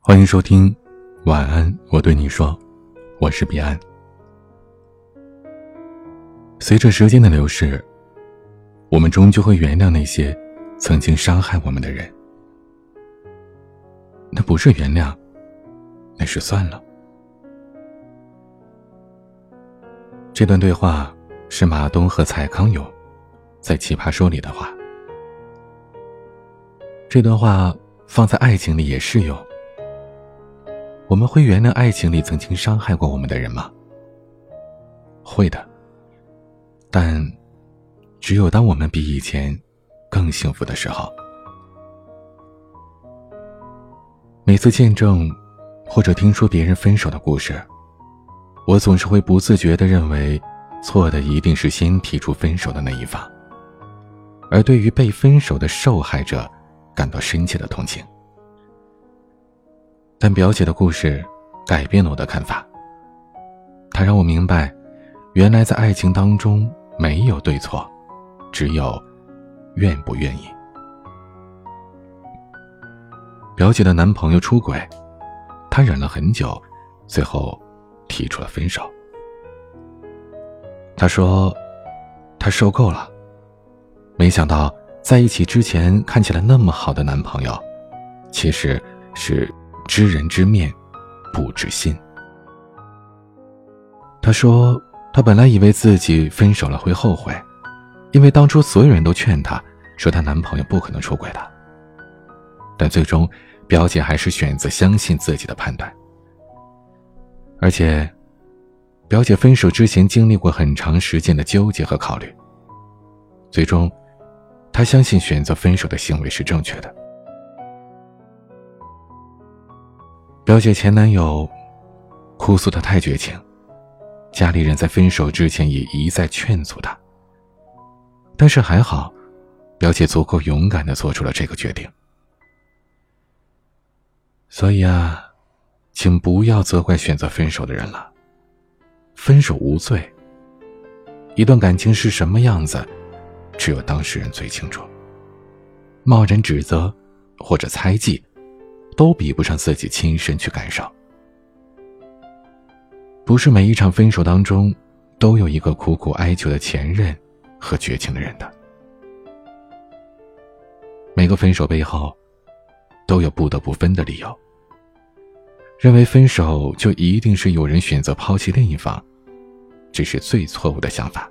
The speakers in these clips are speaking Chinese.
欢迎收听，晚安，我对你说，我是彼岸。随着时间的流逝，我们终究会原谅那些曾经伤害我们的人。那不是原谅，那是算了。这段对话是马东和蔡康永在《奇葩说》里的话。这段话放在爱情里也适用。我们会原谅爱情里曾经伤害过我们的人吗？会的，但只有当我们比以前更幸福的时候。每次见证或者听说别人分手的故事，我总是会不自觉的认为，错的一定是先提出分手的那一方，而对于被分手的受害者，感到深切的同情。但表姐的故事改变了我的看法。她让我明白，原来在爱情当中没有对错，只有愿不愿意。表姐的男朋友出轨，她忍了很久，最后提出了分手。她说，她受够了。没想到在一起之前看起来那么好的男朋友，其实是。知人知面，不知心。她说：“她本来以为自己分手了会后悔，因为当初所有人都劝她说她男朋友不可能出轨的。但最终，表姐还是选择相信自己的判断。而且，表姐分手之前经历过很长时间的纠结和考虑。最终，她相信选择分手的行为是正确的。”表姐前男友哭诉的太绝情，家里人在分手之前也一再劝阻她。但是还好，表姐足够勇敢的做出了这个决定。所以啊，请不要责怪选择分手的人了。分手无罪。一段感情是什么样子，只有当事人最清楚。贸然指责或者猜忌。都比不上自己亲身去感受。不是每一场分手当中，都有一个苦苦哀求的前任和绝情的人的。每个分手背后，都有不得不分的理由。认为分手就一定是有人选择抛弃另一方，这是最错误的想法。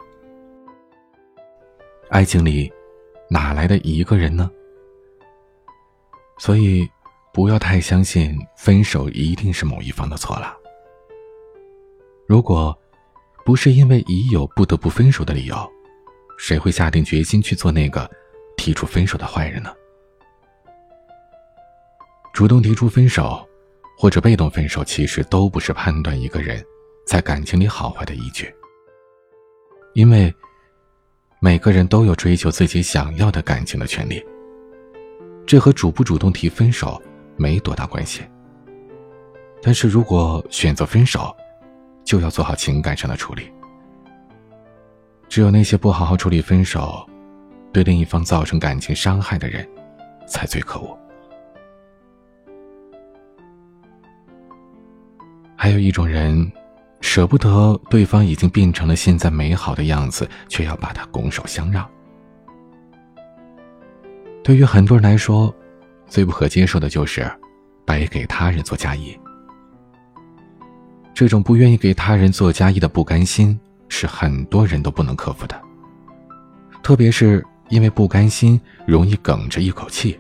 爱情里，哪来的一个人呢？所以。不要太相信分手一定是某一方的错了。如果不是因为已有不得不分手的理由，谁会下定决心去做那个提出分手的坏人呢？主动提出分手，或者被动分手，其实都不是判断一个人在感情里好坏的依据。因为每个人都有追求自己想要的感情的权利，这和主不主动提分手。没多大关系，但是如果选择分手，就要做好情感上的处理。只有那些不好好处理分手，对另一方造成感情伤害的人，才最可恶。还有一种人，舍不得对方已经变成了现在美好的样子，却要把他拱手相让。对于很多人来说。最不可接受的就是白给他人做嫁衣。这种不愿意给他人做嫁衣的不甘心，是很多人都不能克服的。特别是因为不甘心，容易梗着一口气，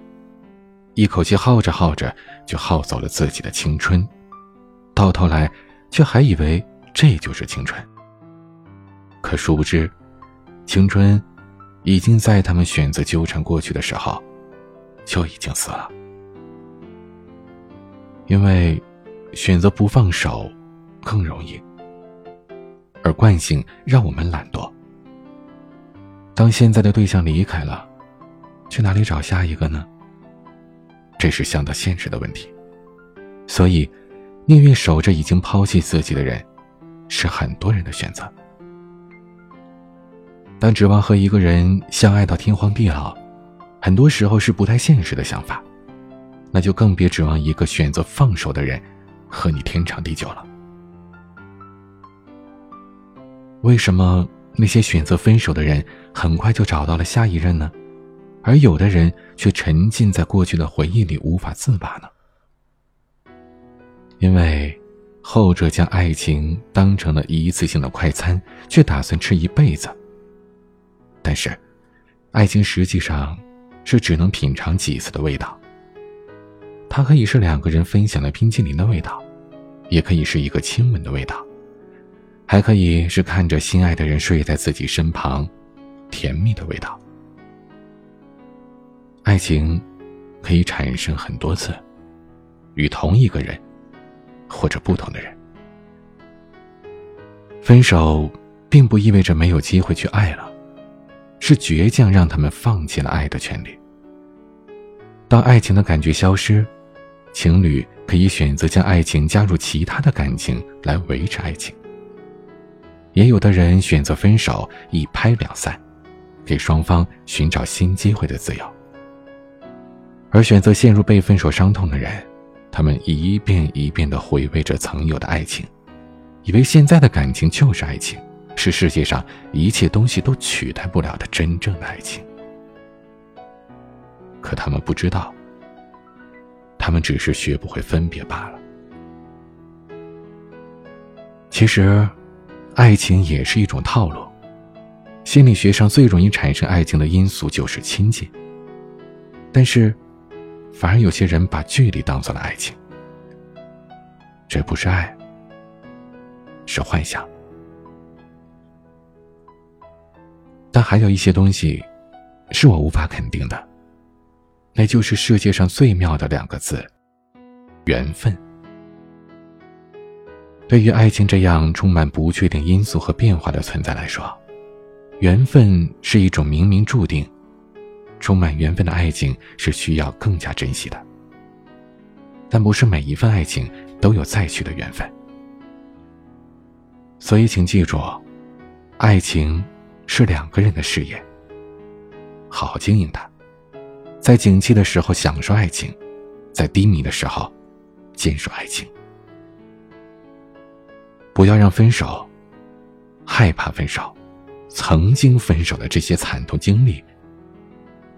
一口气耗着耗着，就耗走了自己的青春，到头来却还以为这就是青春。可殊不知，青春已经在他们选择纠缠过去的时候。就已经死了，因为选择不放手更容易，而惯性让我们懒惰。当现在的对象离开了，去哪里找下一个呢？这是想到现实的问题，所以宁愿守着已经抛弃自己的人，是很多人的选择。当指望和一个人相爱到天荒地老。很多时候是不太现实的想法，那就更别指望一个选择放手的人和你天长地久了。为什么那些选择分手的人很快就找到了下一任呢？而有的人却沉浸在过去的回忆里无法自拔呢？因为后者将爱情当成了一次性的快餐，却打算吃一辈子。但是，爱情实际上是只能品尝几次的味道。它可以是两个人分享的冰淇淋的味道，也可以是一个亲吻的味道，还可以是看着心爱的人睡在自己身旁，甜蜜的味道。爱情可以产生很多次，与同一个人。或者不同的人，分手并不意味着没有机会去爱了，是倔强让他们放弃了爱的权利。当爱情的感觉消失，情侣可以选择将爱情加入其他的感情来维持爱情。也有的人选择分手，一拍两散，给双方寻找新机会的自由。而选择陷入被分手伤痛的人。他们一遍一遍的回味着曾有的爱情，以为现在的感情就是爱情，是世界上一切东西都取代不了的真正的爱情。可他们不知道，他们只是学不会分别罢了。其实，爱情也是一种套路。心理学上最容易产生爱情的因素就是亲近，但是。反而有些人把距离当做了爱情，这不是爱，是幻想。但还有一些东西，是我无法肯定的，那就是世界上最妙的两个字——缘分。对于爱情这样充满不确定因素和变化的存在来说，缘分是一种冥冥注定。充满缘分的爱情是需要更加珍惜的，但不是每一份爱情都有再续的缘分。所以，请记住，爱情是两个人的事业。好好经营它，在景气的时候享受爱情，在低迷的时候坚守爱情。不要让分手、害怕分手、曾经分手的这些惨痛经历。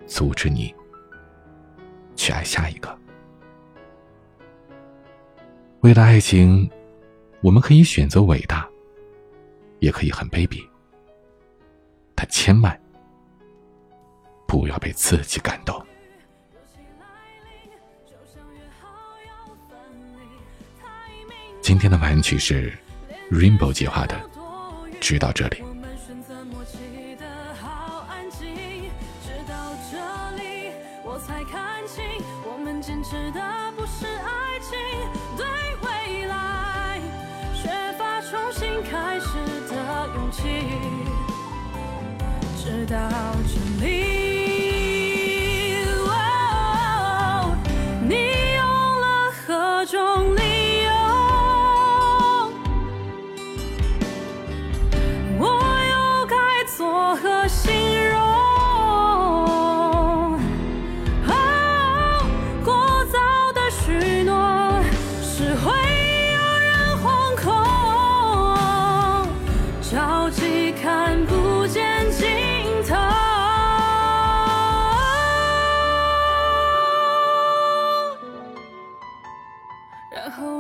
阻止你去爱下一个。为了爱情，我们可以选择伟大，也可以很卑鄙。他千万不要被自己感动。今天的晚曲是 Rainbow 计划的，直到这里。坚持的不是爱情，对未来缺乏重新开始的勇气，直到这里。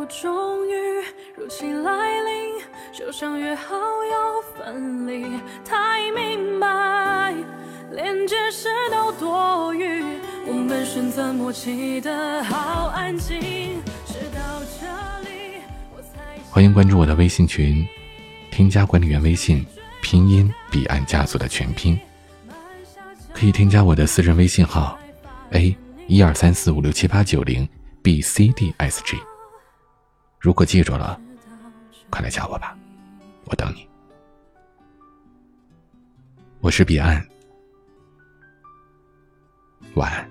终于如期来临，就像约好要分离。太明白，连解释都多余。我们选择默契的好安静。直到这里，欢迎关注我的微信群，添加管理员微信，拼音彼岸家族的全拼。可以添加我的私人微信号：a 一二三四五六七八九零 b c d s g。如果记住了快来加我吧我等你。我是彼岸。晚安。